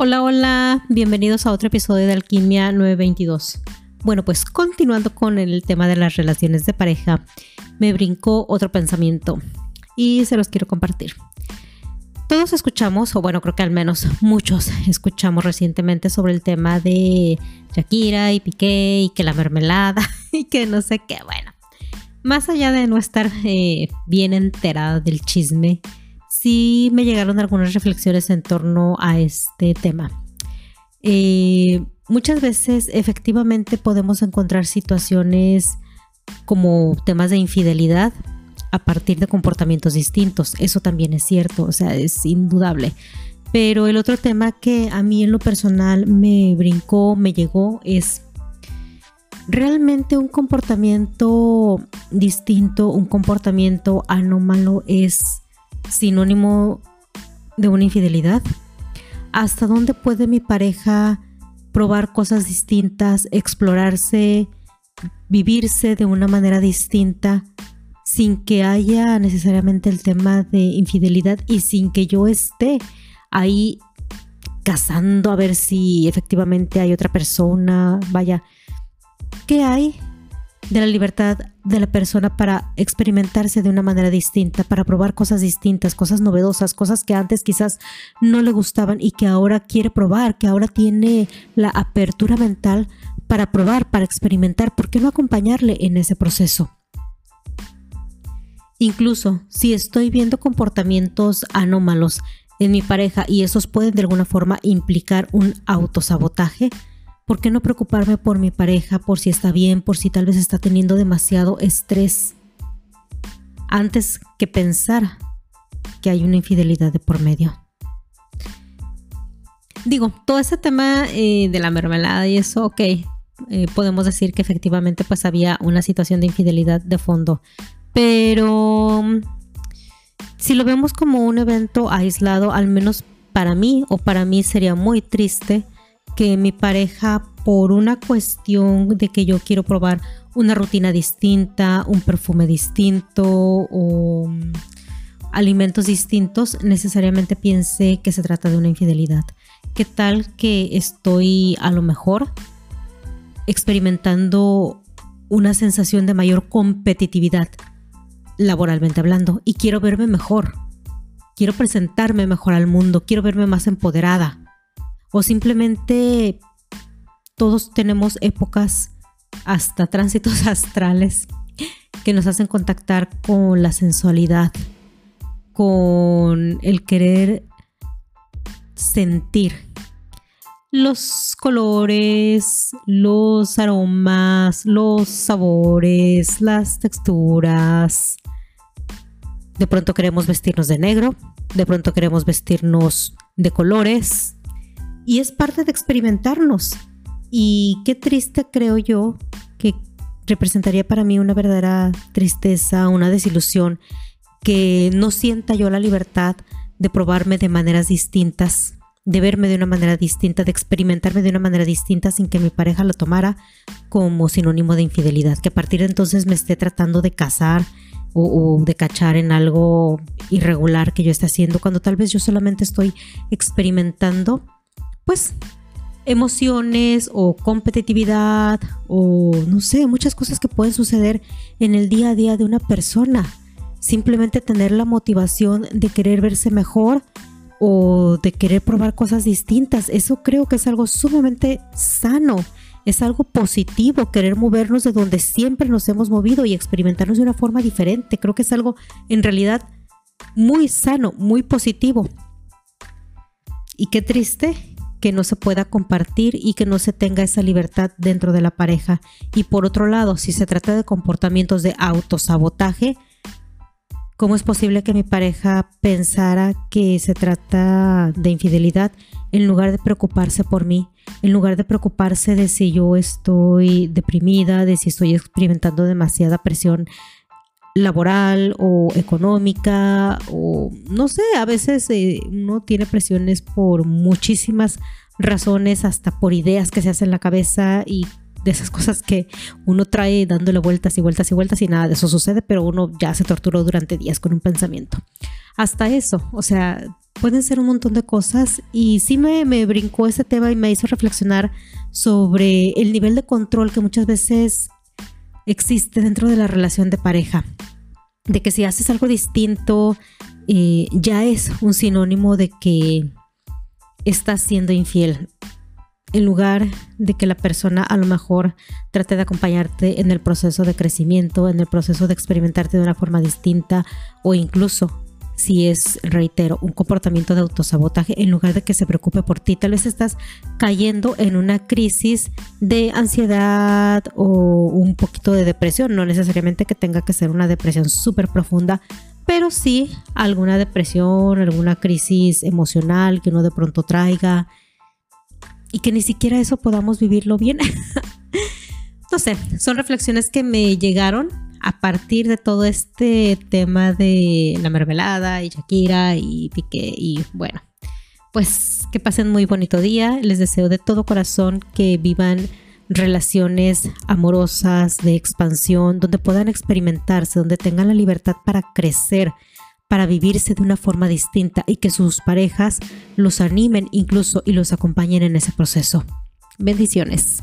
Hola, hola, bienvenidos a otro episodio de Alquimia 922. Bueno, pues continuando con el tema de las relaciones de pareja, me brincó otro pensamiento y se los quiero compartir. Todos escuchamos, o bueno, creo que al menos muchos escuchamos recientemente sobre el tema de Shakira y Piqué y que la mermelada y que no sé qué. Bueno, más allá de no estar eh, bien enterada del chisme, sí me llegaron algunas reflexiones en torno a este tema. Eh, muchas veces efectivamente podemos encontrar situaciones como temas de infidelidad a partir de comportamientos distintos. Eso también es cierto, o sea, es indudable. Pero el otro tema que a mí en lo personal me brincó, me llegó, es realmente un comportamiento distinto, un comportamiento anómalo es sinónimo de una infidelidad? ¿Hasta dónde puede mi pareja probar cosas distintas, explorarse, vivirse de una manera distinta sin que haya necesariamente el tema de infidelidad y sin que yo esté ahí cazando a ver si efectivamente hay otra persona? Vaya, ¿qué hay de la libertad de la persona para experimentarse de una manera distinta, para probar cosas distintas, cosas novedosas, cosas que antes quizás no le gustaban y que ahora quiere probar, que ahora tiene la apertura mental para probar, para experimentar. ¿Por qué no acompañarle en ese proceso? Incluso si estoy viendo comportamientos anómalos en mi pareja y esos pueden de alguna forma implicar un autosabotaje, ¿Por qué no preocuparme por mi pareja, por si está bien, por si tal vez está teniendo demasiado estrés? Antes que pensar que hay una infidelidad de por medio. Digo, todo ese tema eh, de la mermelada y eso, ok, eh, podemos decir que efectivamente pues había una situación de infidelidad de fondo. Pero si lo vemos como un evento aislado, al menos para mí o para mí sería muy triste que mi pareja por una cuestión de que yo quiero probar una rutina distinta, un perfume distinto o mm, alimentos distintos, necesariamente piense que se trata de una infidelidad. ¿Qué tal que estoy a lo mejor experimentando una sensación de mayor competitividad laboralmente hablando y quiero verme mejor? Quiero presentarme mejor al mundo, quiero verme más empoderada o simplemente todos tenemos épocas hasta tránsitos astrales que nos hacen contactar con la sensualidad, con el querer sentir los colores, los aromas, los sabores, las texturas. De pronto queremos vestirnos de negro, de pronto queremos vestirnos de colores, y es parte de experimentarnos. Y qué triste creo yo que representaría para mí una verdadera tristeza, una desilusión, que no sienta yo la libertad de probarme de maneras distintas, de verme de una manera distinta, de experimentarme de una manera distinta sin que mi pareja lo tomara como sinónimo de infidelidad, que a partir de entonces me esté tratando de casar o, de cachar en algo irregular que yo esté haciendo, cuando tal vez yo solamente estoy experimentando pues emociones o competitividad o no sé, muchas cosas que pueden suceder en el día a día de una persona. Simplemente tener la motivación de querer verse mejor o de querer probar cosas distintas. Eso creo que es algo sumamente sano. Es algo positivo querer movernos de donde siempre nos hemos movido y experimentarnos de una forma diferente. Creo que es algo en realidad muy sano, muy positivo. Y qué triste que no se pueda compartir y que no se tenga esa libertad dentro de la pareja. Y por otro lado, si se trata de comportamientos de autosabotaje, ¿cómo es posible que mi pareja pensara que se trata de infidelidad en lugar de preocuparse por mí? En lugar de preocuparse de si yo estoy deprimida, de si estoy experimentando demasiada presión laboral o económica o no sé, a veces eh, uno tiene presiones por muchísimas razones, hasta por ideas que se hacen en la cabeza y de esas cosas que uno trae dándole vueltas y vueltas y vueltas y nada de eso sucede, pero uno ya se torturó durante días con un pensamiento. hasta eso, o sea, pueden ser un montón de cosas y sí me, me brincó ese tema y me hizo reflexionar sobre el nivel de control que muchas veces existe dentro de la relación de pareja. De que si haces algo distinto, eh, ya es un sinónimo de que estás siendo infiel. En lugar de que la persona a lo mejor trate de acompañarte en el proceso de crecimiento, en el proceso de experimentarte de una forma distinta o incluso si es, reitero, un comportamiento de autosabotaje, en lugar de que se preocupe por ti, tal vez estás cayendo en una crisis de ansiedad o un poquito de depresión, no necesariamente que tenga que ser una depresión súper profunda, pero sí alguna depresión, alguna crisis emocional que uno de pronto traiga y que ni siquiera eso podamos vivirlo bien. no sé, son reflexiones que me llegaron a partir de todo este tema de la mermelada y Shakira y Piqué y bueno, pues que pasen muy bonito día. Les deseo de todo corazón que vivan relaciones amorosas de expansión, donde puedan experimentarse, donde tengan la libertad para crecer, para vivirse de una forma distinta y que sus parejas los animen incluso y los acompañen en ese proceso. Bendiciones.